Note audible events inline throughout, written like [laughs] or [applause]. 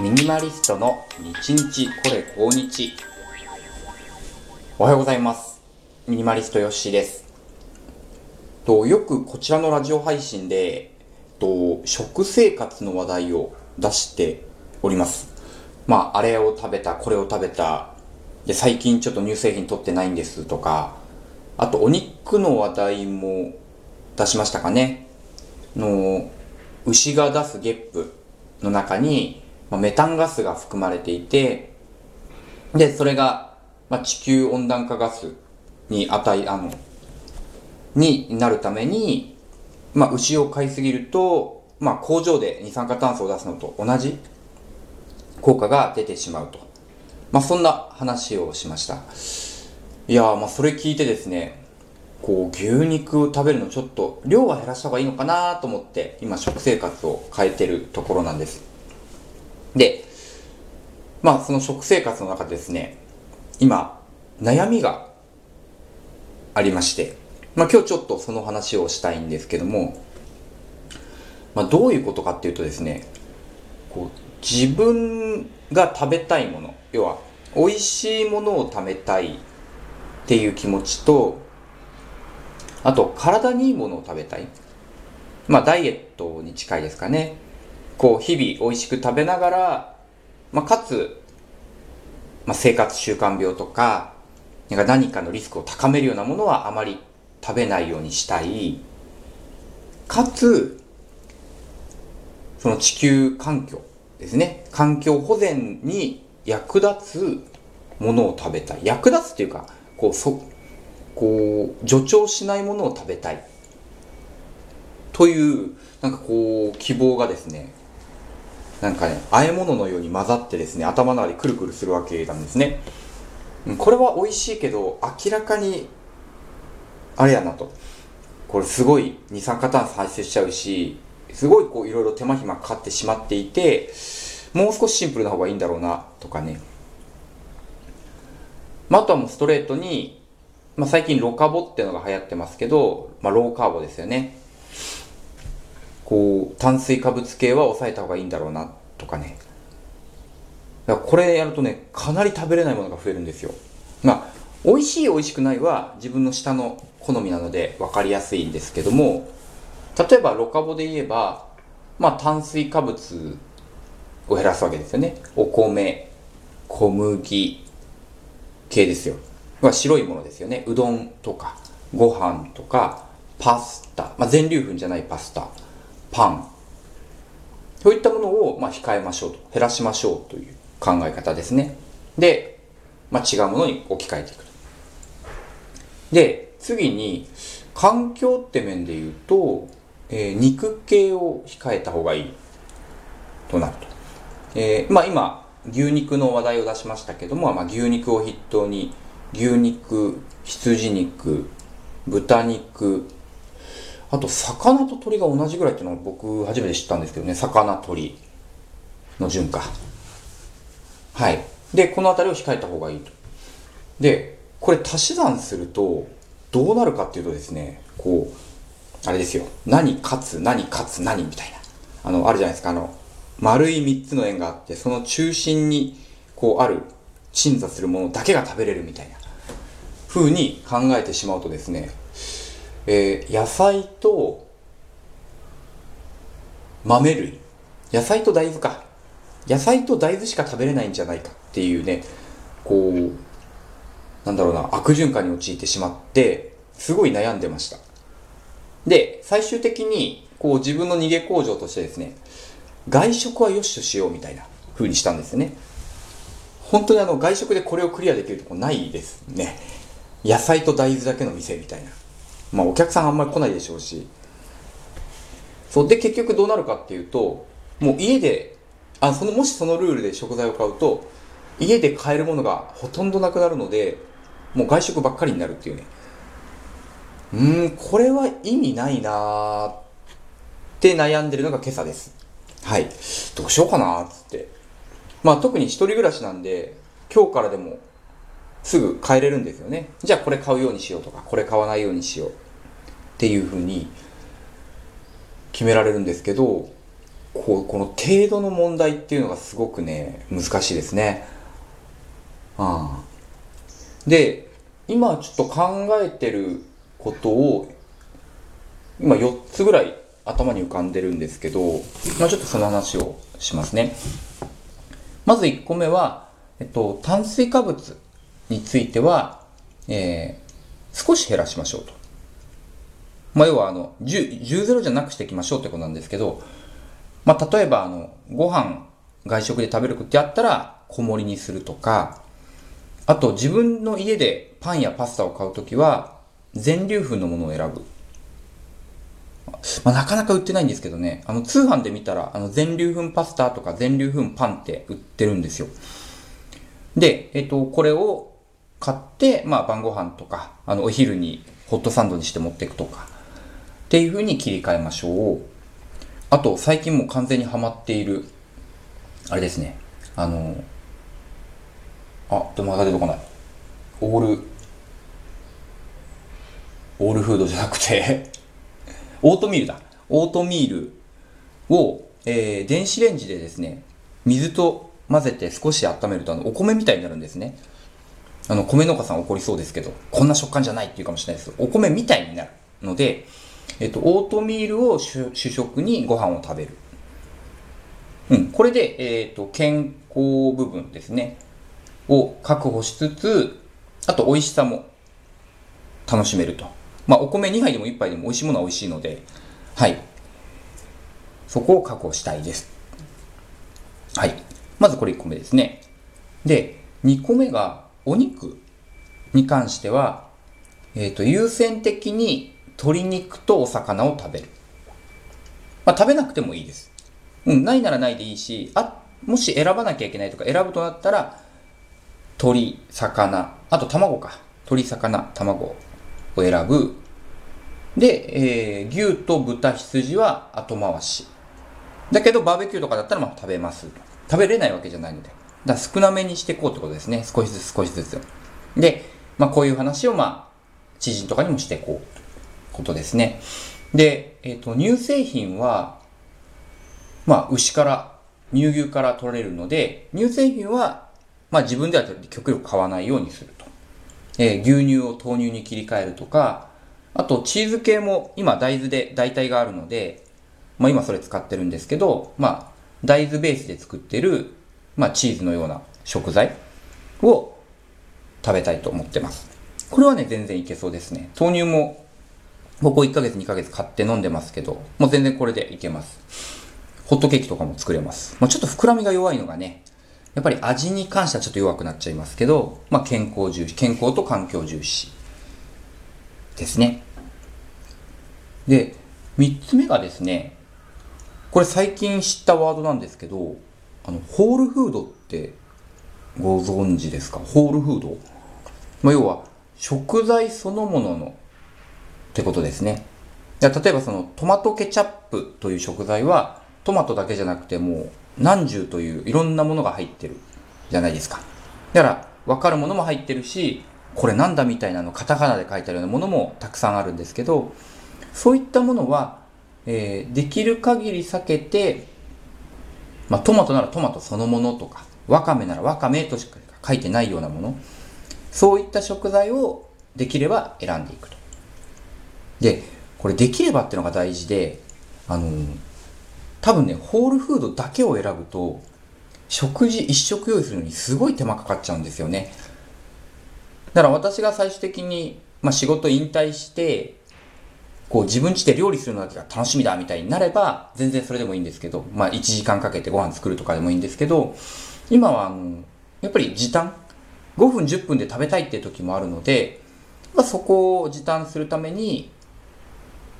ミニマリストの日日これ高日おはようございます。ミニマリストヨッシーです。とよくこちらのラジオ配信でと食生活の話題を出しております。まああれを食べたこれを食べた。で最近ちょっと乳製品取ってないんです。とかあとお肉の話題も出しましたかね。の牛が出すゲップの中に、まあ、メタンガスが含まれていてでそれが、まあ、地球温暖化ガスに値あのになるために、まあ、牛を飼いすぎると、まあ、工場で二酸化炭素を出すのと同じ効果が出てしまうと、まあ、そんな話をしました。いやまあそれ聞いてですねこう牛肉を食べるのちょっと量は減らした方がいいのかなと思って今食生活を変えてるところなんです。でまあその食生活の中でですね今悩みがありましてまあ今日ちょっとその話をしたいんですけどもまあどういうことかっていうとですねこう自分が食べたいもの要は美味しいものを食べたいっていう気持ちとあと、体にいいものを食べたい。まあ、ダイエットに近いですかね。こう、日々美味しく食べながら、まあ、かつ、まあ、生活習慣病とか、何かのリスクを高めるようなものはあまり食べないようにしたい。かつ、その地球環境ですね。環境保全に役立つものを食べたい。役立つっていうか、こう、そ、こう助長しないものを食べたいというなんかこう希望がですねなんかね和え物のように混ざってですね頭の中でくるくるするわけなんですね。これは美味しいけど明らかにあれやなと。これすごい二酸化炭素排出しちゃうしすごいこういろいろ手間暇かかってしまっていてもう少しシンプルな方がいいんだろうなとかね、まあ、あとはもうストレートにまあ、最近ロカボっていうのが流行ってますけど、まあ、ローカーボですよね。こう、炭水化物系は抑えた方がいいんだろうな、とかね。かこれやるとね、かなり食べれないものが増えるんですよ。まあ、美味しい美味しくないは自分の舌の好みなので分かりやすいんですけども、例えばロカボで言えば、まあ炭水化物を減らすわけですよね。お米、小麦系ですよ。は白いものですよね。うどんとか、ご飯とか、パスタ、まあ、全粒粉じゃないパスタ、パン。そういったものを、まあ、控えましょうと。減らしましょうという考え方ですね。で、まあ、違うものに置き換えていくと。で、次に、環境って面で言うと、えー、肉系を控えた方がいいとなると。えー、まあ今、牛肉の話題を出しましたけども、まあ、牛肉を筆頭に牛肉、羊肉、豚肉、あと魚と鶏が同じぐらいっていうのを僕初めて知ったんですけどね、魚、鶏の順か。はい。で、この辺りを控えた方がいいと。で、これ足し算すると、どうなるかっていうとですね、こう、あれですよ。何かつ、何かつ、何みたいな。あの、あるじゃないですか。あの、丸い3つの円があって、その中心に、こう、ある鎮座するものだけが食べれるみたいな。風に考えてしまうとですね、えー、野菜と豆類。野菜と大豆か。野菜と大豆しか食べれないんじゃないかっていうねこうなんだろうな悪循環に陥ってしまってすごい悩んでました。で最終的にこう自分の逃げ工場としてですね外食はよしとしようみたいな風にしたんですね。本当にあの外食でこれをクリアできるとこないですね。野菜と大豆だけの店みたいな。まあお客さんあんまり来ないでしょうし。そう。で、結局どうなるかっていうと、もう家で、あ、その、もしそのルールで食材を買うと、家で買えるものがほとんどなくなるので、もう外食ばっかりになるっていうね。うん、これは意味ないなーって悩んでるのが今朝です。はい。どうしようかなーっつって。まあ特に一人暮らしなんで、今日からでもすぐ変えれるんですよね。じゃあこれ買うようにしようとか、これ買わないようにしようっていうふうに決められるんですけど、こうこの程度の問題っていうのがすごくね難しいですね。ああで今ちょっと考えてることを今4つぐらい頭に浮かんでるんですけど、まあ、ちょっとその話をしますね。まず1個目は、えっと、炭水化物については、えー、少し減らしましょうと。まあ、要はあの、10、10ゼロじゃなくしていきましょうってことなんですけど、まあ、例えばあの、ご飯、外食で食べるってやったら、小盛りにするとか、あと自分の家でパンやパスタを買うときは、全粒粉のものを選ぶ。まあ、なかなか売ってないんですけどね、あの、通販で見たら、あの、全粒粉パスタとか全粒粉パンって売ってるんですよ。で、えっと、これを買って、まあ、晩ご飯とか、あの、お昼にホットサンドにして持っていくとか、っていう風に切り替えましょう。あと、最近も完全にハマっている、あれですね、あの、あ、でもまだ出てこない。オール、オールフードじゃなくて [laughs] オートミールだ。オートミールを、えー、電子レンジでですね、水と混ぜて少し温めるとあのお米みたいになるんですね。あの、米農家さん怒りそうですけど、こんな食感じゃないっていうかもしれないです、お米みたいになるので、えっと、オートミールを主食にご飯を食べる。うん、これで、えっと、健康部分ですね、を確保しつつ、あと美味しさも楽しめると。まあ、お米2杯でも1杯でも美味しいものは美味しいので、はい。そこを確保したいです。はい。まずこれ1個目ですね。で、2個目がお肉に関しては、えっ、ー、と、優先的に鶏肉とお魚を食べる。まあ、食べなくてもいいです。うん、ないならないでいいし、あ、もし選ばなきゃいけないとか選ぶとなったら、鶏、魚、あと卵か。鶏、魚、卵を選ぶ。で、えー、牛と豚、羊は後回し。だけど、バーベキューとかだったらまあ食べます。食べれないわけじゃないので。だ少なめにしていこうってことですね。少しずつ少しずつ。で、まあこういう話をまあ、知人とかにもしていこうことですね。で、えっ、ー、と、乳製品は、まあ牛から、乳牛から取れるので、乳製品は、まあ自分では極力買わないようにすると。えー、牛乳を豆乳に切り替えるとか、あとチーズ系も今大豆で代替があるので、まあ今それ使ってるんですけど、まあ大豆ベースで作ってる、まあチーズのような食材を食べたいと思ってます。これはね、全然いけそうですね。豆乳も、ここ1ヶ月2ヶ月買って飲んでますけど、もう全然これでいけます。ホットケーキとかも作れます。まあ、ちょっと膨らみが弱いのがね、やっぱり味に関してはちょっと弱くなっちゃいますけど、まあ、健康重視、健康と環境重視ですね。で、三つ目がですね、これ最近知ったワードなんですけど、あの、ホールフードってご存知ですか？ホールフードまあ、要は、食材そのもののってことですね。例えばそのトマトケチャップという食材はトマトだけじゃなくてもう何十といういろんなものが入ってるじゃないですか。だから、わかるものも入ってるし、これなんだみたいなの、カタカナで書いてあるようなものもたくさんあるんですけど、そういったものは、えー、できる限り避けて、まあ、トマトならトマトそのものとか、わかめならわかめとしか書いてないようなもの、そういった食材をできれば選んでいくと。で、これできればっていうのが大事で、あの多分ね、ホールフードだけを選ぶと、食事一食用意するのにすごい手間かかっちゃうんですよね。だから私が最終的に、まあ、仕事引退して、こう自分家で料理するのだけが楽しみだみたいになれば、全然それでもいいんですけど、まあ1時間かけてご飯作るとかでもいいんですけど、今はあの、やっぱり時短 ?5 分10分で食べたいって時もあるので、まあ、そこを時短するために、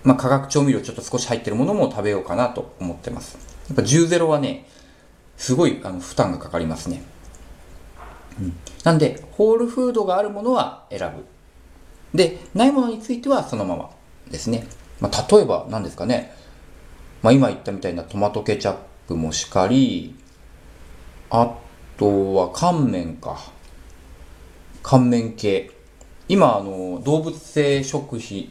まあ、化学調味料ちょっと少し入ってるものも食べようかなと思ってます。やっぱ10ゼロはね、すごいあの負担がかかりますね。うん。なんで、ホールフードがあるものは選ぶ。で、ないものについてはそのままですね。まあ、例えば何ですかね。まあ、今言ったみたいなトマトケチャップもしかり、あとは乾麺か。乾麺系。今、あの、動物性食品、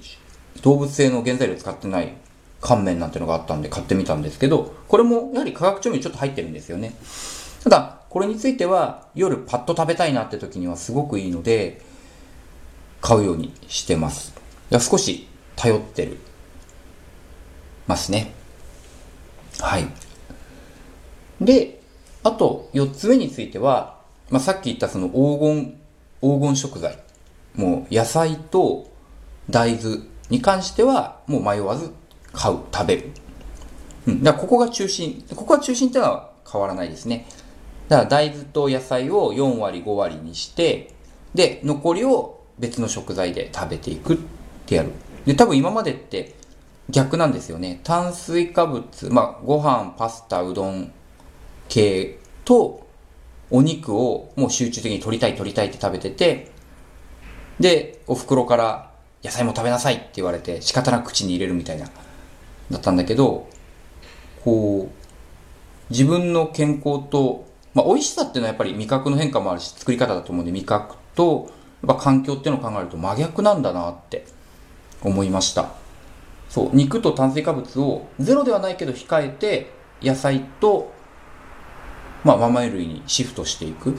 動物性の原材料使ってない乾麺なんてのがあったんで買ってみたんですけど、これもやはり化学調味料ちょっと入ってるんですよね。ただ、これについては夜パッと食べたいなって時にはすごくいいので、買うようにしてます。いや少し頼ってる。ますね。はい。で、あと4つ目については、まあ、さっき言ったその黄金、黄金食材。もう野菜と大豆に関してはもう迷わず買う、食べる。うん。だからここが中心。ここは中心っていうのは変わらないですね。だから大豆と野菜を4割5割にして、で、残りを別の食材で食べていくってやる。で、多分今までって逆なんですよね。炭水化物、まあ、ご飯、パスタ、うどん系とお肉をもう集中的に取りたい取りたいって食べてて、で、お袋から野菜も食べなさいって言われて仕方なく口に入れるみたいな、だったんだけど、こう、自分の健康と、まあ、美味しさっていうのはやっぱり味覚の変化もあるし、作り方だと思うんで、味覚と、やっぱ環境っていうのを考えると真逆なんだなって思いました。そう、肉と炭水化物をゼロではないけど控えて、野菜と、まあ、ママ類にシフトしていく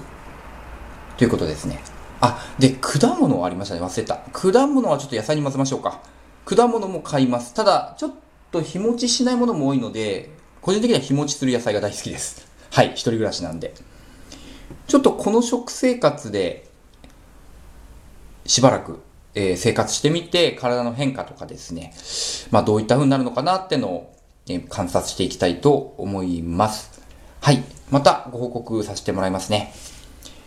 ということですね。あ、で、果物はありましたね。忘れた。果物はちょっと野菜に混ぜましょうか。果物も買います。ただ、ちょっと日持ちしないものも多いので、個人的には日持ちする野菜が大好きです。はい、一人暮らしなんで。ちょっとこの食生活で、しばらく、えー、生活してみて、体の変化とかですね、まあどういった風になるのかなってのを、えー、観察していきたいと思います。はい、またご報告させてもらいますね。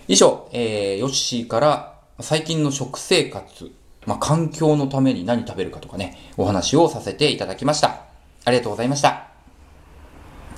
以上、えー、ヨッシーから最近の食生活、まあ、環境のために何食べるかとかね、お話をさせていただきました。ありがとうございました。